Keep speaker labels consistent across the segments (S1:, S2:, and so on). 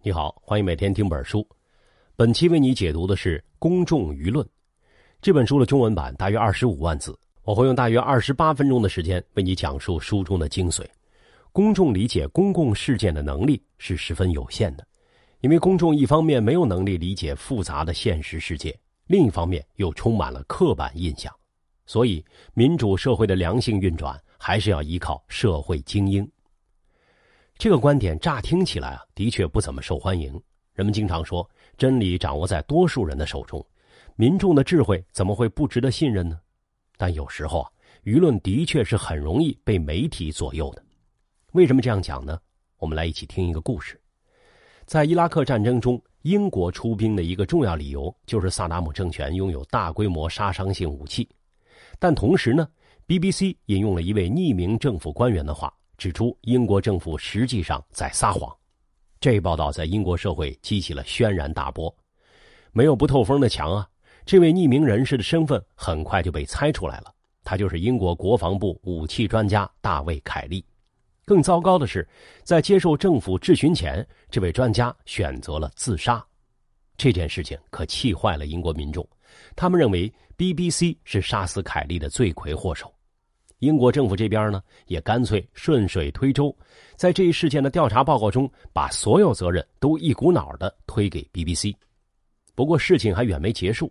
S1: 你好，欢迎每天听本书。本期为你解读的是《公众舆论》这本书的中文版，大约二十五万字。我会用大约二十八分钟的时间为你讲述书中的精髓。公众理解公共事件的能力是十分有限的，因为公众一方面没有能力理解复杂的现实世界，另一方面又充满了刻板印象，所以民主社会的良性运转还是要依靠社会精英。这个观点乍听起来啊，的确不怎么受欢迎。人们经常说，真理掌握在多数人的手中，民众的智慧怎么会不值得信任呢？但有时候啊，舆论的确是很容易被媒体左右的。为什么这样讲呢？我们来一起听一个故事。在伊拉克战争中，英国出兵的一个重要理由就是萨达姆政权拥有大规模杀伤性武器。但同时呢，BBC 引用了一位匿名政府官员的话。指出英国政府实际上在撒谎，这一报道在英国社会激起了轩然大波。没有不透风的墙啊！这位匿名人士的身份很快就被猜出来了，他就是英国国防部武器专家大卫·凯利。更糟糕的是，在接受政府质询前，这位专家选择了自杀。这件事情可气坏了英国民众，他们认为 BBC 是杀死凯利的罪魁祸首。英国政府这边呢，也干脆顺水推舟，在这一事件的调查报告中，把所有责任都一股脑的推给 BBC。不过事情还远没结束，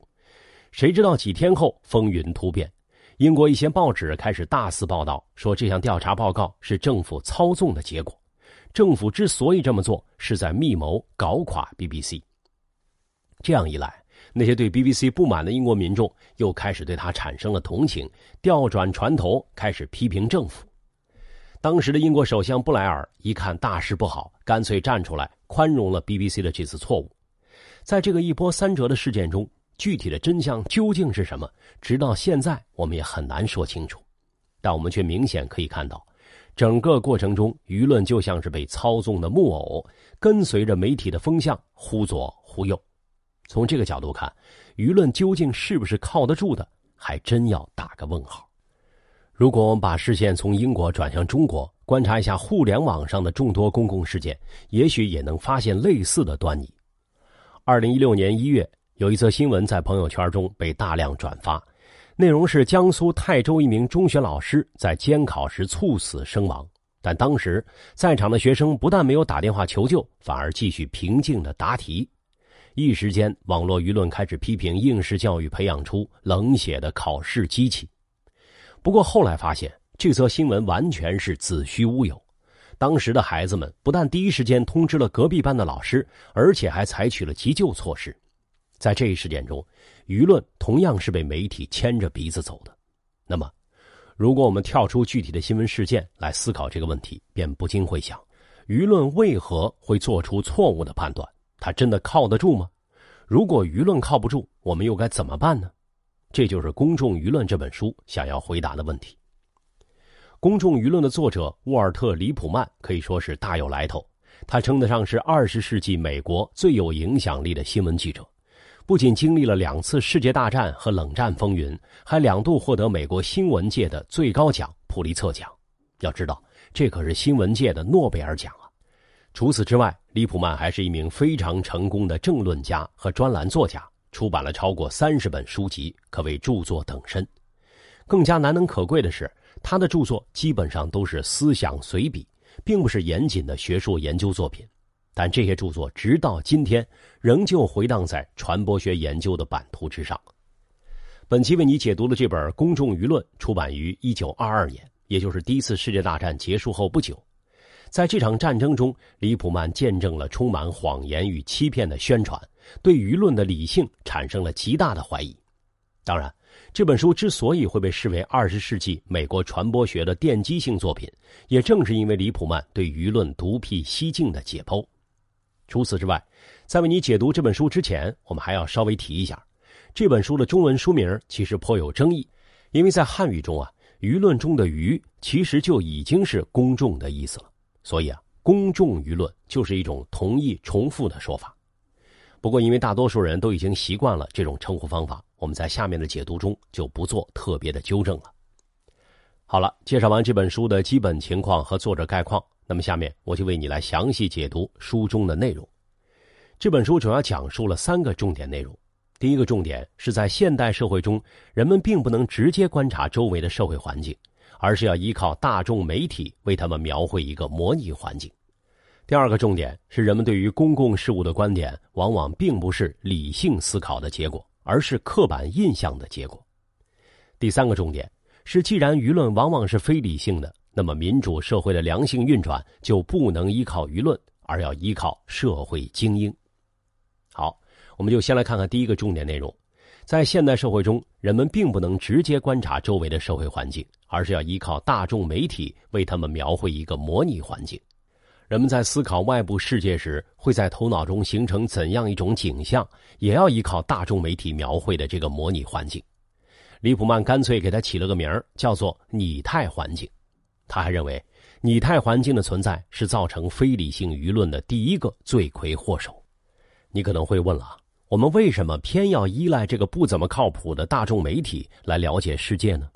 S1: 谁知道几天后风云突变，英国一些报纸开始大肆报道，说这项调查报告是政府操纵的结果，政府之所以这么做，是在密谋搞垮 BBC。这样一来。那些对 BBC 不满的英国民众又开始对他产生了同情，调转船头开始批评政府。当时的英国首相布莱尔一看大事不好，干脆站出来宽容了 BBC 的这次错误。在这个一波三折的事件中，具体的真相究竟是什么？直到现在，我们也很难说清楚。但我们却明显可以看到，整个过程中，舆论就像是被操纵的木偶，跟随着媒体的风向，忽左忽右。从这个角度看，舆论究竟是不是靠得住的，还真要打个问号。如果我们把视线从英国转向中国，观察一下互联网上的众多公共事件，也许也能发现类似的端倪。二零一六年一月，有一则新闻在朋友圈中被大量转发，内容是江苏泰州一名中学老师在监考时猝死身亡，但当时在场的学生不但没有打电话求救，反而继续平静的答题。一时间，网络舆论开始批评应试教育培养出冷血的考试机器。不过后来发现，这则新闻完全是子虚乌有。当时的孩子们不但第一时间通知了隔壁班的老师，而且还采取了急救措施。在这一事件中，舆论同样是被媒体牵着鼻子走的。那么，如果我们跳出具体的新闻事件来思考这个问题，便不禁会想：舆论为何会做出错误的判断？他真的靠得住吗？如果舆论靠不住，我们又该怎么办呢？这就是《公众舆论》这本书想要回答的问题。《公众舆论》的作者沃尔特·里普曼可以说是大有来头，他称得上是二十世纪美国最有影响力的新闻记者。不仅经历了两次世界大战和冷战风云，还两度获得美国新闻界的最高奖普利策奖。要知道，这可是新闻界的诺贝尔奖啊！除此之外，李普曼还是一名非常成功的政论家和专栏作家，出版了超过三十本书籍，可谓著作等身。更加难能可贵的是，他的著作基本上都是思想随笔，并不是严谨的学术研究作品。但这些著作直到今天仍旧回荡在传播学研究的版图之上。本期为你解读的这本《公众舆论》出版于一九二二年，也就是第一次世界大战结束后不久。在这场战争中，李普曼见证了充满谎言与欺骗的宣传，对舆论的理性产生了极大的怀疑。当然，这本书之所以会被视为二十世纪美国传播学的奠基性作品，也正是因为李普曼对舆论独辟蹊径的解剖。除此之外，在为你解读这本书之前，我们还要稍微提一下，这本书的中文书名其实颇有争议，因为在汉语中啊，舆论中的“舆”其实就已经是公众的意思了。所以啊，公众舆论就是一种同意重复的说法。不过，因为大多数人都已经习惯了这种称呼方法，我们在下面的解读中就不做特别的纠正了。好了，介绍完这本书的基本情况和作者概况，那么下面我就为你来详细解读书中的内容。这本书主要讲述了三个重点内容。第一个重点是在现代社会中，人们并不能直接观察周围的社会环境，而是要依靠大众媒体为他们描绘一个模拟环境。第二个重点是，人们对于公共事务的观点往往并不是理性思考的结果，而是刻板印象的结果。第三个重点是，既然舆论往往是非理性的，那么民主社会的良性运转就不能依靠舆论，而要依靠社会精英。好。我们就先来看看第一个重点内容，在现代社会中，人们并不能直接观察周围的社会环境，而是要依靠大众媒体为他们描绘一个模拟环境。人们在思考外部世界时，会在头脑中形成怎样一种景象，也要依靠大众媒体描绘的这个模拟环境。李普曼干脆给他起了个名儿，叫做拟态环境。他还认为，拟态环境的存在是造成非理性舆论的第一个罪魁祸首。你可能会问了。我们为什么偏要依赖这个不怎么靠谱的大众媒体来了解世界呢？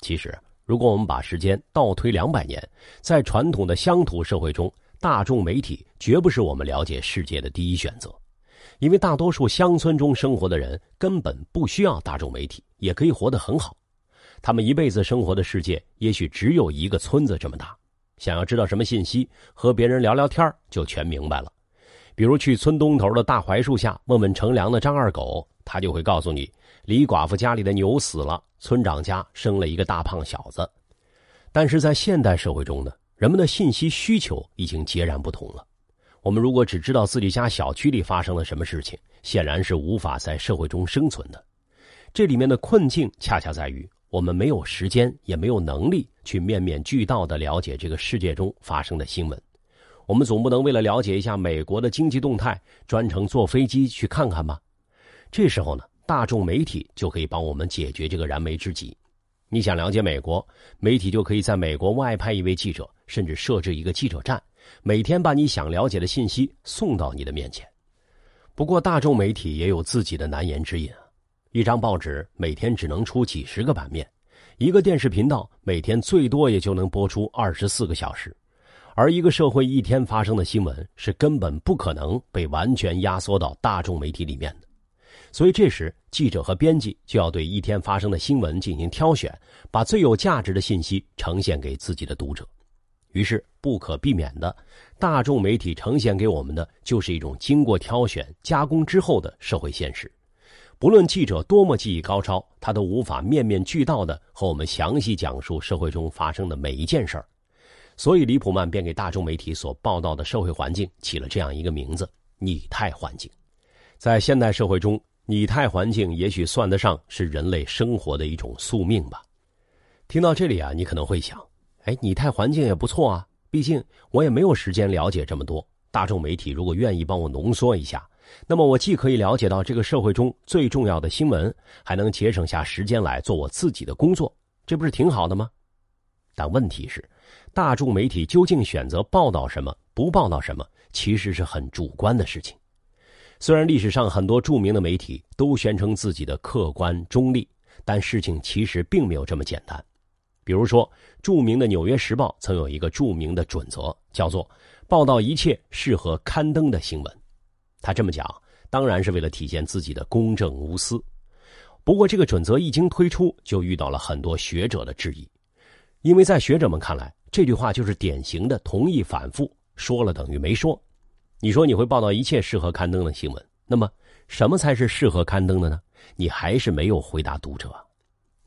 S1: 其实，如果我们把时间倒推两百年，在传统的乡土社会中，大众媒体绝不是我们了解世界的第一选择，因为大多数乡村中生活的人根本不需要大众媒体，也可以活得很好。他们一辈子生活的世界也许只有一个村子这么大，想要知道什么信息，和别人聊聊天就全明白了。比如去村东头的大槐树下问问乘凉的张二狗，他就会告诉你，李寡妇家里的牛死了，村长家生了一个大胖小子。但是在现代社会中呢，人们的信息需求已经截然不同了。我们如果只知道自己家小区里发生了什么事情，显然是无法在社会中生存的。这里面的困境恰恰在于，我们没有时间，也没有能力去面面俱到的了解这个世界中发生的新闻。我们总不能为了了解一下美国的经济动态，专程坐飞机去看看吧？这时候呢，大众媒体就可以帮我们解决这个燃眉之急。你想了解美国，媒体就可以在美国外派一位记者，甚至设置一个记者站，每天把你想了解的信息送到你的面前。不过，大众媒体也有自己的难言之隐啊。一张报纸每天只能出几十个版面，一个电视频道每天最多也就能播出二十四个小时。而一个社会一天发生的新闻是根本不可能被完全压缩到大众媒体里面的，所以这时记者和编辑就要对一天发生的新闻进行挑选，把最有价值的信息呈现给自己的读者。于是不可避免的，大众媒体呈现给我们的就是一种经过挑选、加工之后的社会现实。不论记者多么技艺高超，他都无法面面俱到的和我们详细讲述社会中发生的每一件事儿。所以，李普曼便给大众媒体所报道的社会环境起了这样一个名字——拟态环境。在现代社会中，拟态环境也许算得上是人类生活的一种宿命吧。听到这里啊，你可能会想：哎，拟态环境也不错啊，毕竟我也没有时间了解这么多。大众媒体如果愿意帮我浓缩一下，那么我既可以了解到这个社会中最重要的新闻，还能节省下时间来做我自己的工作，这不是挺好的吗？但问题是。大众媒体究竟选择报道什么，不报道什么，其实是很主观的事情。虽然历史上很多著名的媒体都宣称自己的客观中立，但事情其实并没有这么简单。比如说，著名的《纽约时报》曾有一个著名的准则，叫做“报道一切适合刊登的新闻”。他这么讲，当然是为了体现自己的公正无私。不过，这个准则一经推出，就遇到了很多学者的质疑，因为在学者们看来，这句话就是典型的同意反复，说了等于没说。你说你会报道一切适合刊登的新闻，那么什么才是适合刊登的呢？你还是没有回答读者。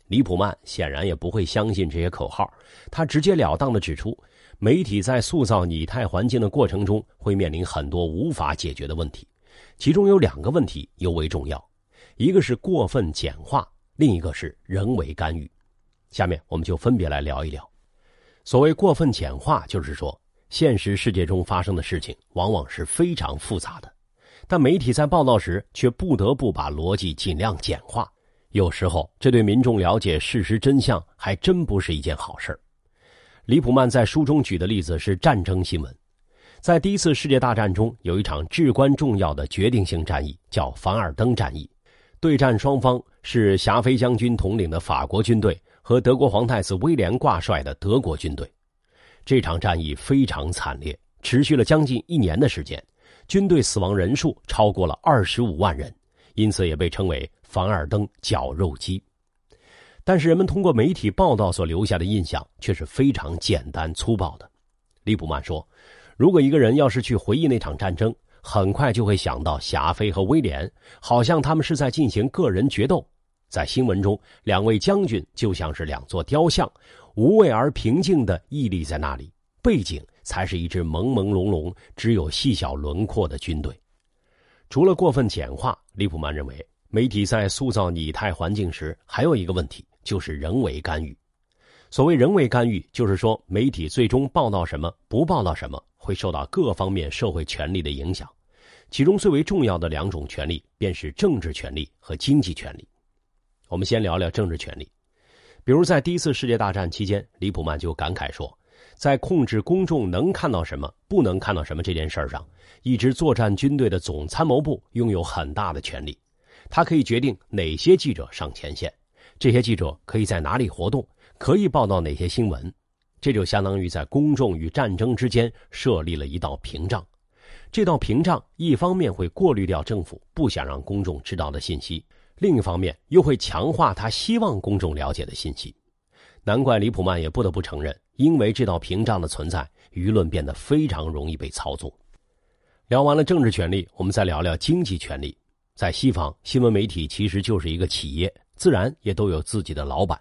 S1: 李普曼显然也不会相信这些口号，他直截了当的指出，媒体在塑造拟态环境的过程中会面临很多无法解决的问题，其中有两个问题尤为重要，一个是过分简化，另一个是人为干预。下面我们就分别来聊一聊。所谓过分简化，就是说，现实世界中发生的事情往往是非常复杂的，但媒体在报道时却不得不把逻辑尽量简化。有时候，这对民众了解事实真相还真不是一件好事李普曼在书中举的例子是战争新闻，在第一次世界大战中，有一场至关重要的决定性战役，叫凡尔登战役，对战双方是霞飞将军统领的法国军队。和德国皇太子威廉挂帅的德国军队，这场战役非常惨烈，持续了将近一年的时间，军队死亡人数超过了二十五万人，因此也被称为“凡尔登绞肉机”。但是，人们通过媒体报道所留下的印象却是非常简单粗暴的。利普曼说：“如果一个人要是去回忆那场战争，很快就会想到霞飞和威廉，好像他们是在进行个人决斗。在新闻中，两位将军就像是两座雕像，无畏而平静地屹立在那里。”背景才是一支朦朦胧胧、只有细小轮廓的军队。除了过分简化，利普曼认为，媒体在塑造拟态环境时，还有一个问题，就是人为干预。所谓人为干预，就是说媒体最终报道什么、不报道什么，会受到各方面社会权力的影响。其中最为重要的两种权利，便是政治权利和经济权利。我们先聊聊政治权利。比如在第一次世界大战期间，李普曼就感慨说。在控制公众能看到什么、不能看到什么这件事上，一支作战军队的总参谋部拥有很大的权利。他可以决定哪些记者上前线，这些记者可以在哪里活动，可以报道哪些新闻。这就相当于在公众与战争之间设立了一道屏障。这道屏障一方面会过滤掉政府不想让公众知道的信息，另一方面又会强化他希望公众了解的信息。难怪李普曼也不得不承认。因为这道屏障的存在，舆论变得非常容易被操纵。聊完了政治权利，我们再聊聊经济权利。在西方，新闻媒体其实就是一个企业，自然也都有自己的老板。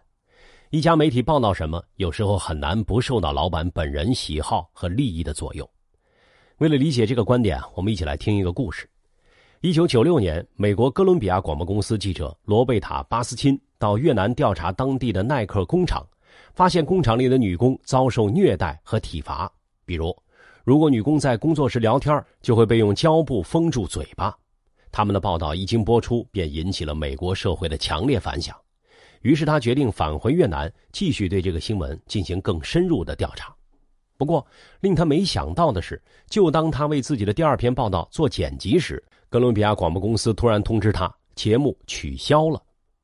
S1: 一家媒体报道什么，有时候很难不受到老板本人喜好和利益的左右。为了理解这个观点，我们一起来听一个故事。一九九六年，美国哥伦比亚广播公司记者罗贝塔·巴斯钦到越南调查当地的耐克工厂。发现工厂里的女工遭受虐待和体罚，比如，如果女工在工作时聊天，就会被用胶布封住嘴巴。他们的报道一经播出，便引起了美国社会的强烈反响。于是他决定返回越南，继续对这个新闻进行更深入的调查。不过，令他没想到的是，就当他为自己的第二篇报道做剪辑时，哥伦比亚广播公司突然通知他，节目取消了。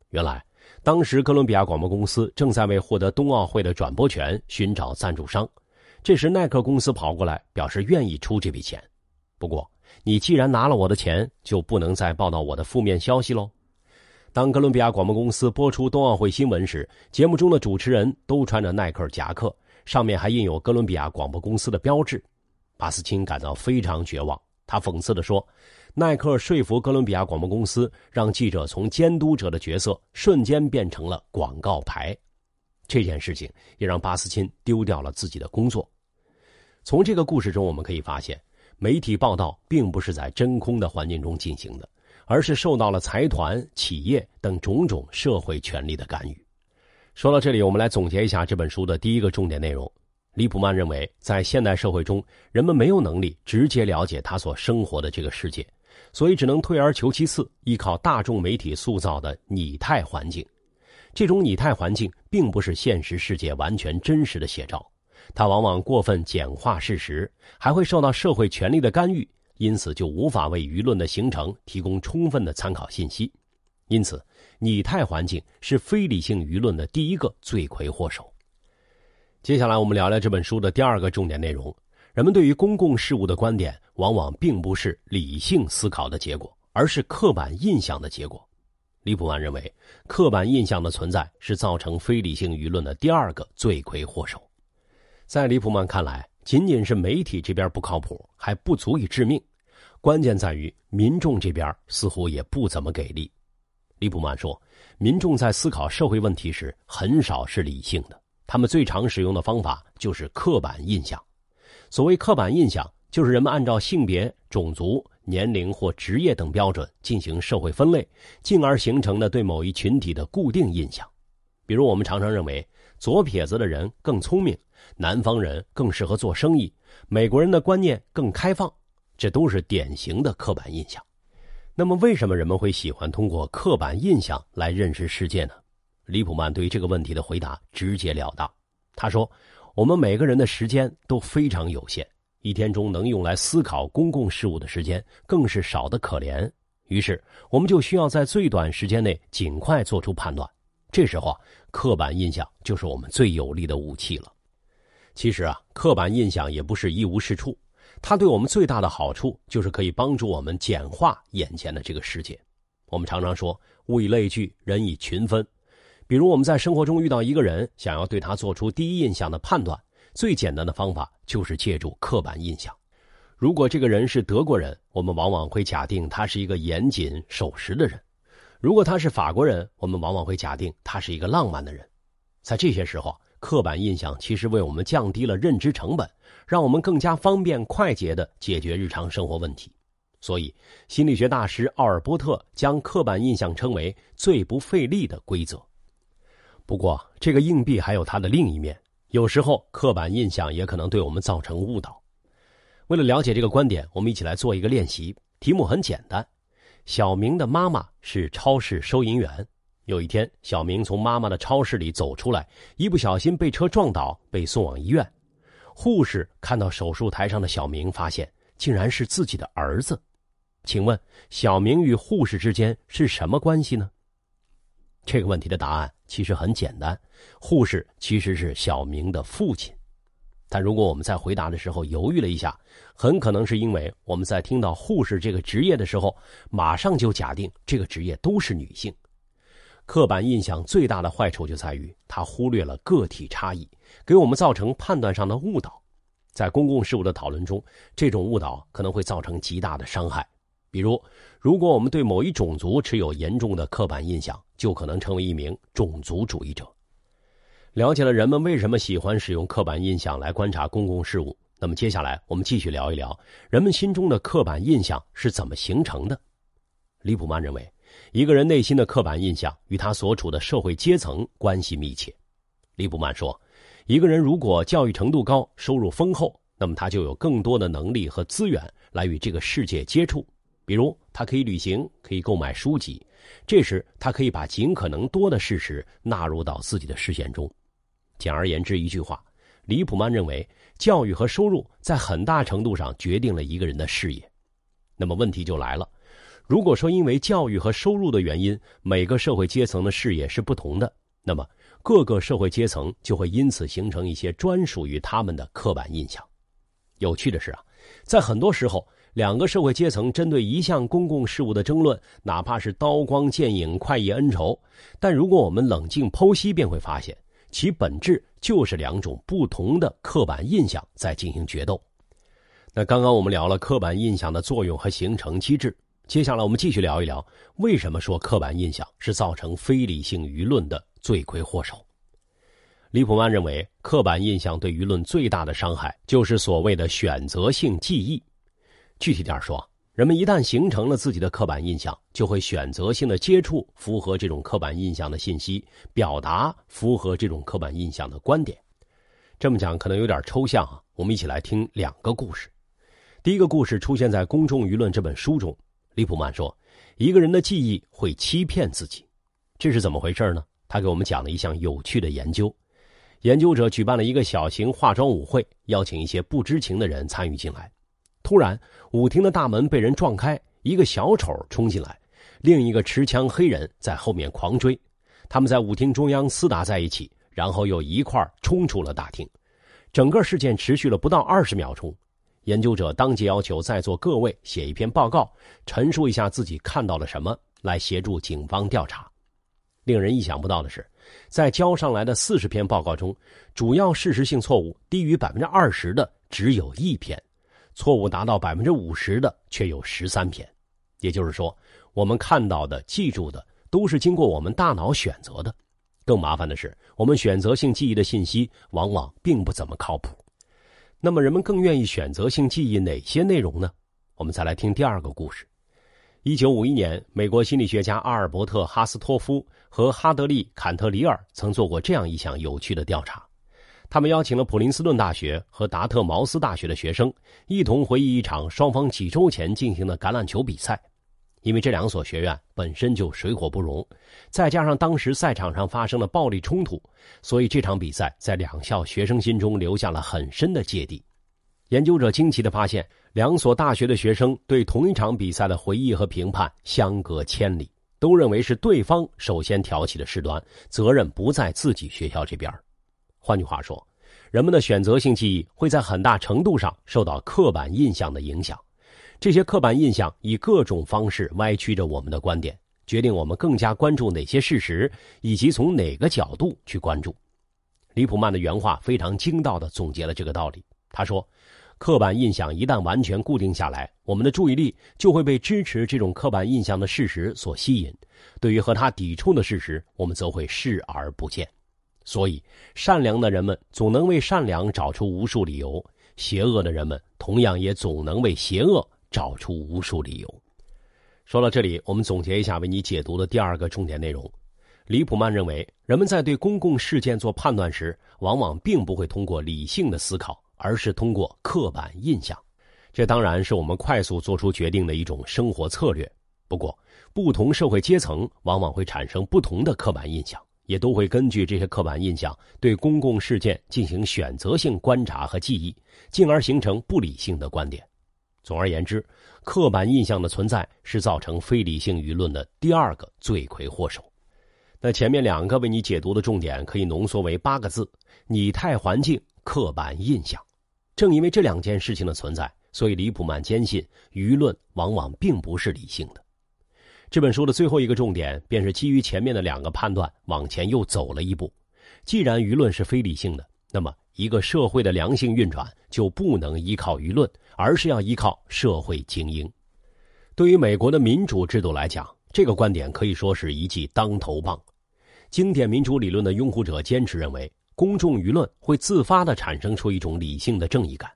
S1: 原来。当时，哥伦比亚广播公司正在为获得冬奥会的转播权寻找赞助商。这时，耐克公司跑过来表示愿意出这笔钱。不过，你既然拿了我的钱，就不能再报道我的负面消息喽。当哥伦比亚广播公司播出冬奥会新闻时，节目中的主持人都穿着耐克夹克，上面还印有哥伦比亚广播公司的标志。巴斯钦感到非常绝望，他讽刺地说。耐克说服哥伦比亚广播公司，让记者从监督者的角色瞬间变成了广告牌。这件事情也让巴斯钦丢掉了自己的工作。从这个故事中，我们可以发现，媒体报道并不是在真空的环境中进行的，而是受到了财团、企业等种种社会权力的干预。说到这里，我们来总结一下这本书的第一个重点内容。李普曼认为，在现代社会中，人们没有能力直接了解他所生活的这个世界。所以只能退而求其次，依靠大众媒体塑造的拟态环境。这种拟态环境并不是现实世界完全真实的写照，它往往过分简化事实，还会受到社会权力的干预，因此就无法为舆论的形成提供充分的参考信息。因此，拟态环境是非理性舆论的第一个罪魁祸首。接下来，我们聊聊这本书的第二个重点内容。人们对于公共事务的观点，往往并不是理性思考的结果，而是刻板印象的结果。李普曼认为，刻板印象的存在是造成非理性舆论的第二个罪魁祸首。在李普曼看来，仅仅是媒体这边不靠谱，还不足以致命，关键在于民众这边似乎也不怎么给力。李普曼说，民众在思考社会问题时，很少是理性的，他们最常使用的方法就是刻板印象。所谓刻板印象，就是人们按照性别、种族、年龄或职业等标准进行社会分类，进而形成的对某一群体的固定印象。比如，我们常常认为左撇子的人更聪明，南方人更适合做生意，美国人的观念更开放，这都是典型的刻板印象。那么，为什么人们会喜欢通过刻板印象来认识世界呢？李普曼对于这个问题的回答直截了当，他说。我们每个人的时间都非常有限，一天中能用来思考公共事务的时间更是少得可怜。于是，我们就需要在最短时间内尽快做出判断。这时候啊，刻板印象就是我们最有力的武器了。其实啊，刻板印象也不是一无是处，它对我们最大的好处就是可以帮助我们简化眼前的这个世界。我们常常说“物以类聚，人以群分”。比如我们在生活中遇到一个人，想要对他做出第一印象的判断，最简单的方法就是借助刻板印象。如果这个人是德国人，我们往往会假定他是一个严谨守时的人；如果他是法国人，我们往往会假定他是一个浪漫的人。在这些时候，刻板印象其实为我们降低了认知成本。让我们更加方便快捷的解决日常生活问题，所以心理学大师奥尔波特将刻板印象称为最不费力的规则。不过，这个硬币还有它的另一面，有时候刻板印象也可能对我们造成误导。为了了解这个观点，我们一起来做一个练习，题目很简单：小明的妈妈是超市收银员。有一天，小明从妈妈的超市里走出来，一不小心被车撞倒，被送往医院。护士看到手术台上的小明，发现竟然是自己的儿子。请问，小明与护士之间是什么关系呢？这个问题的答案其实很简单，护士其实是小明的父亲。但如果我们在回答的时候犹豫了一下，很可能是因为我们在听到护士这个职业的时候，马上就假定这个职业都是女性。刻板印象最大的坏处就在于，它忽略了个体差异，给我们造成判断上的误导。在公共事务的讨论中，这种误导可能会造成极大的伤害。比如，如果我们对某一种族持有严重的刻板印象，就可能成为一名种族主义者。了解了人们为什么喜欢使用刻板印象来观察公共事务，那么接下来我们继续聊一聊人们心中的刻板印象是怎么形成的。李普曼认为。一个人内心的刻板印象与他所处的社会阶层关系密切。利普曼说：“一个人如果教育程度高、收入丰厚，那么他就有更多的能力和资源来与这个世界接触。比如，他可以旅行，可以购买书籍。这时，他可以把尽可能多的事实纳入到自己的视线中。简而言之，一句话，李普曼认为，教育和收入在很大程度上决定了一个人的视野。那么，问题就来了。”如果说因为教育和收入的原因，每个社会阶层的视野是不同的，那么各个社会阶层就会因此形成一些专属于他们的刻板印象。有趣的是啊，在很多时候，两个社会阶层针对一项公共事务的争论，哪怕是刀光剑影、快意恩仇，但如果我们冷静剖析，便会发现其本质就是两种不同的刻板印象在进行决斗。那刚刚我们聊了刻板印象的作用和形成机制。接下来，我们继续聊一聊为什么说刻板印象是造成非理性舆论的罪魁祸首。李普曼认为，刻板印象对舆论最大的伤害就是所谓的选择性记忆。具体点说，人们一旦形成了自己的刻板印象，就会选择性的接触符合这种刻板印象的信息，表达符合这种刻板印象的观点。这么讲可能有点抽象啊，我们一起来听两个故事。第一个故事出现在《公众舆论》这本书中。利普曼说：“一个人的记忆会欺骗自己，这是怎么回事呢？”他给我们讲了一项有趣的研究。研究者举办了一个小型化妆舞会，邀请一些不知情的人参与进来。突然，舞厅的大门被人撞开，一个小丑冲进来，另一个持枪黑人在后面狂追。他们在舞厅中央厮打在一起，然后又一块冲出了大厅。整个事件持续了不到二十秒钟。研究者当即要求在座各位写一篇报告，陈述一下自己看到了什么，来协助警方调查。令人意想不到的是，在交上来的四十篇报告中，主要事实性错误低于百分之二十的只有一篇，错误达到百分之五十的却有十三篇。也就是说，我们看到的、记住的都是经过我们大脑选择的。更麻烦的是，我们选择性记忆的信息往往并不怎么靠谱。那么，人们更愿意选择性记忆哪些内容呢？我们再来听第二个故事。一九五一年，美国心理学家阿尔伯特·哈斯托夫和哈德利·坎特里尔曾做过这样一项有趣的调查。他们邀请了普林斯顿大学和达特茅斯大学的学生，一同回忆一场双方几周前进行的橄榄球比赛。因为这两所学院本身就水火不容，再加上当时赛场上发生了暴力冲突，所以这场比赛在两校学生心中留下了很深的芥蒂。研究者惊奇地发现，两所大学的学生对同一场比赛的回忆和评判相隔千里，都认为是对方首先挑起的事端，责任不在自己学校这边。换句话说，人们的选择性记忆会在很大程度上受到刻板印象的影响。这些刻板印象以各种方式歪曲着我们的观点，决定我们更加关注哪些事实，以及从哪个角度去关注。李普曼的原话非常精到地总结了这个道理。他说：“刻板印象一旦完全固定下来，我们的注意力就会被支持这种刻板印象的事实所吸引；对于和他抵触的事实，我们则会视而不见。所以，善良的人们总能为善良找出无数理由，邪恶的人们同样也总能为邪恶。”找出无数理由。说到这里，我们总结一下为你解读的第二个重点内容。李普曼认为，人们在对公共事件做判断时，往往并不会通过理性的思考，而是通过刻板印象。这当然是我们快速做出决定的一种生活策略。不过，不同社会阶层往往会产生不同的刻板印象，也都会根据这些刻板印象对公共事件进行选择性观察和记忆，进而形成不理性的观点。总而言之，刻板印象的存在是造成非理性舆论的第二个罪魁祸首。那前面两个为你解读的重点可以浓缩为八个字：拟态环境、刻板印象。正因为这两件事情的存在，所以李普曼坚信舆论往往并不是理性的。这本书的最后一个重点，便是基于前面的两个判断往前又走了一步。既然舆论是非理性的，那么一个社会的良性运转就不能依靠舆论。而是要依靠社会精英。对于美国的民主制度来讲，这个观点可以说是一记当头棒。经典民主理论的拥护者坚持认为，公众舆论会自发地产生出一种理性的正义感。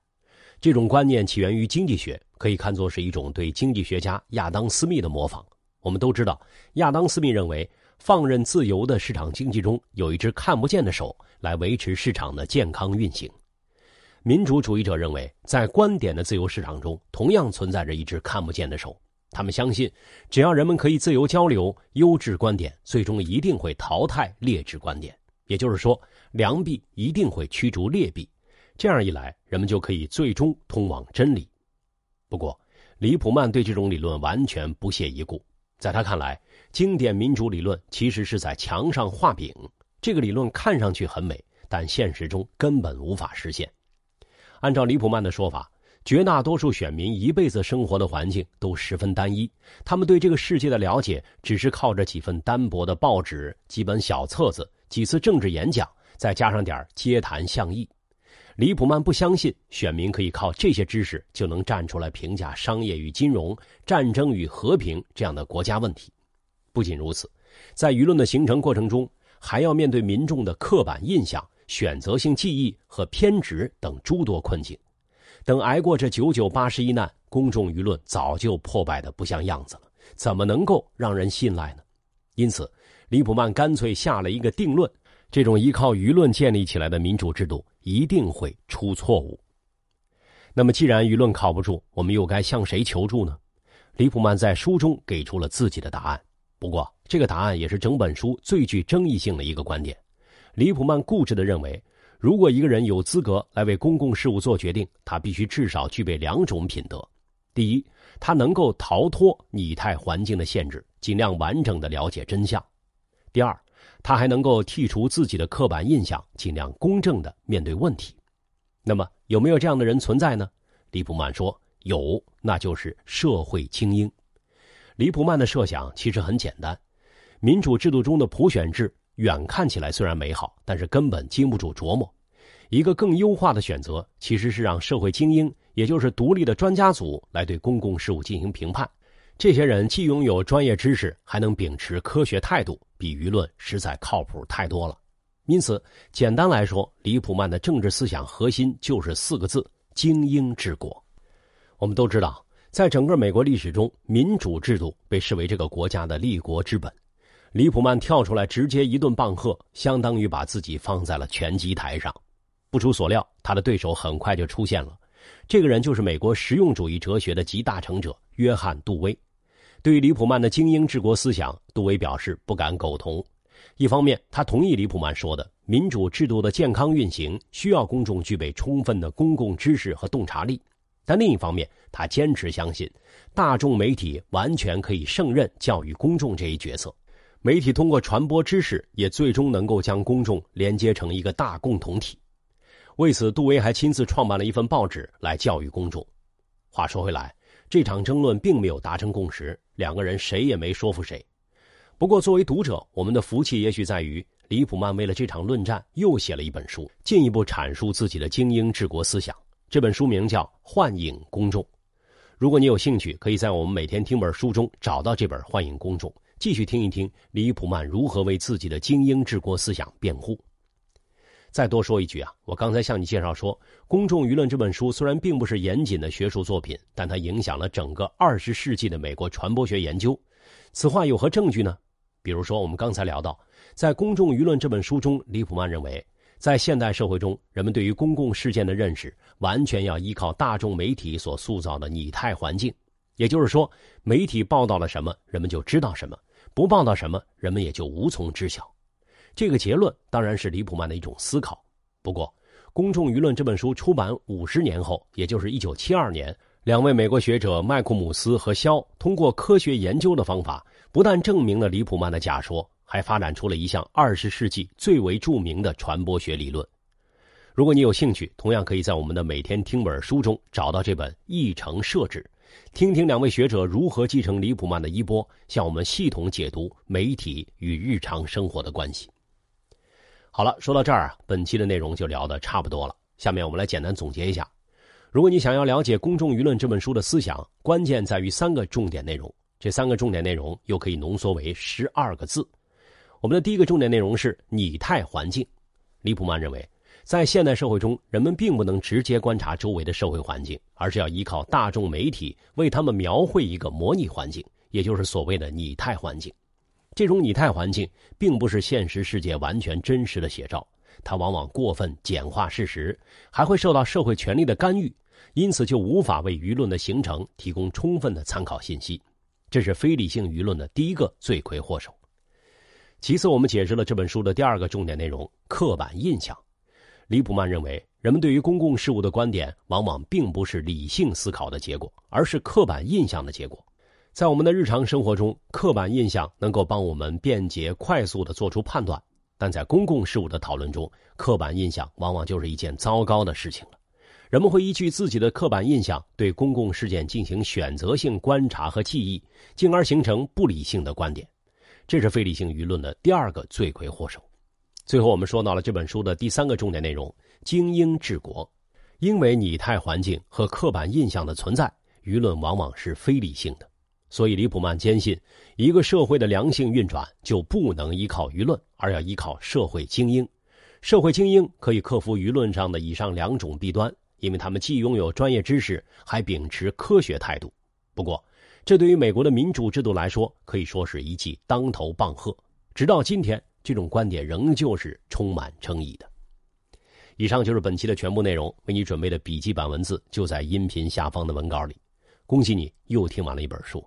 S1: 这种观念起源于经济学，可以看作是一种对经济学家亚当·斯密的模仿。我们都知道，亚当·斯密认为，放任自由的市场经济中有一只看不见的手，来维持市场的健康运行。民主主义者认为，在观点的自由市场中，同样存在着一只看不见的手。他们相信，只要人们可以自由交流，优质观点最终一定会淘汰劣质观点。也就是说，良币一定会驱逐劣币。这样一来，人们就可以最终通往真理。不过，李普曼对这种理论完全不屑一顾。在他看来，经典民主理论其实是在墙上画饼。这个理论看上去很美，但现实中根本无法实现。按照李普曼的说法，绝大多数选民一辈子生活的环境都十分单一，他们对这个世界的了解只是靠着几份单薄的报纸、几本小册子、几次政治演讲，再加上点街谈巷议。李普曼不相信选民可以靠这些知识就能站出来评价商业与金融、战争与和平这样的国家问题。不仅如此，在舆论的形成过程中，还要面对民众的刻板印象。选择性记忆和偏执等诸多困境，等挨过这九九八十一难，公众舆论早就破败的不像样子了，怎么能够让人信赖呢？因此，李普曼干脆下了一个定论：这种依靠舆论建立起来的民主制度一定会出错误。那么，既然舆论靠不住，我们又该向谁求助呢？李普曼在书中给出了自己的答案。不过，这个答案也是整本书最具争议性的一个观点。李普曼固执地认为，如果一个人有资格来为公共事务做决定，他必须至少具备两种品德：第一，他能够逃脱拟态环境的限制，尽量完整地了解真相；第二，他还能够剔除自己的刻板印象，尽量公正地面对问题。那么，有没有这样的人存在呢？李普曼说有，那就是社会精英。李普曼的设想其实很简单：民主制度中的普选制。远看起来虽然美好，但是根本经不住琢磨。一个更优化的选择，其实是让社会精英，也就是独立的专家组来对公共事务进行评判。这些人既拥有专业知识，还能秉持科学态度，比舆论实在靠谱太多了。因此，简单来说，李普曼的政治思想核心就是四个字：精英治国。我们都知道，在整个美国历史中，民主制度被视为这个国家的立国之本。李普曼跳出来直接一顿棒喝，相当于把自己放在了拳击台上。不出所料，他的对手很快就出现了。这个人就是美国实用主义哲学的集大成者约翰·杜威。对于李普曼的精英治国思想，杜威表示不敢苟同。一方面，他同意李普曼说的，民主制度的健康运行需要公众具备充分的公共知识和洞察力；但另一方面，他坚持相信，大众媒体完全可以胜任教育公众这一角色。媒体通过传播知识，也最终能够将公众连接成一个大共同体。为此，杜威还亲自创办了一份报纸来教育公众。话说回来，这场争论并没有达成共识，两个人谁也没说服谁。不过，作为读者，我们的福气也许在于，李普曼为了这场论战又写了一本书，进一步阐述自己的精英治国思想。这本书名叫《幻影公众》。如果你有兴趣，可以在我们每天听本书中找到这本《幻影公众》，继续听一听李普曼如何为自己的精英治国思想辩护。再多说一句啊，我刚才向你介绍说，《公众舆论》这本书虽然并不是严谨的学术作品，但它影响了整个二十世纪的美国传播学研究。此话有何证据呢？比如说，我们刚才聊到，在《公众舆论》这本书中，李普曼认为，在现代社会中，人们对于公共事件的认识完全要依靠大众媒体所塑造的拟态环境。也就是说，媒体报道了什么，人们就知道什么；不报道什么，人们也就无从知晓。这个结论当然是李普曼的一种思考。不过，《公众舆论》这本书出版五十年后，也就是一九七二年，两位美国学者麦库姆斯和肖通过科学研究的方法，不但证明了李普曼的假说，还发展出了一项二十世纪最为著名的传播学理论。如果你有兴趣，同样可以在我们的每天听本书中找到这本《议程设置》，听听两位学者如何继承李普曼的衣钵，向我们系统解读媒体与日常生活的关系。好了，说到这儿啊，本期的内容就聊得差不多了。下面我们来简单总结一下：如果你想要了解《公众舆论》这本书的思想，关键在于三个重点内容。这三个重点内容又可以浓缩为十二个字。我们的第一个重点内容是拟态环境。李普曼认为，在现代社会中，人们并不能直接观察周围的社会环境，而是要依靠大众媒体为他们描绘一个模拟环境，也就是所谓的拟态环境。这种拟态环境并不是现实世界完全真实的写照，它往往过分简化事实，还会受到社会权力的干预，因此就无法为舆论的形成提供充分的参考信息。这是非理性舆论的第一个罪魁祸首。其次，我们解释了这本书的第二个重点内容——刻板印象。李普曼认为，人们对于公共事务的观点往往并不是理性思考的结果，而是刻板印象的结果。在我们的日常生活中，刻板印象能够帮我们便捷快速的做出判断，但在公共事务的讨论中，刻板印象往往就是一件糟糕的事情了。人们会依据自己的刻板印象对公共事件进行选择性观察和记忆，进而形成不理性的观点。这是非理性舆论的第二个罪魁祸首。最后，我们说到了这本书的第三个重点内容：精英治国。因为拟态环境和刻板印象的存在，舆论往往是非理性的。所以，李普曼坚信，一个社会的良性运转就不能依靠舆论，而要依靠社会精英。社会精英可以克服舆论上的以上两种弊端，因为他们既拥有专业知识，还秉持科学态度。不过，这对于美国的民主制度来说，可以说是一记当头棒喝。直到今天，这种观点仍旧是充满争议的。以上就是本期的全部内容，为你准备的笔记版文字就在音频下方的文稿里。恭喜你，又听完了一本书。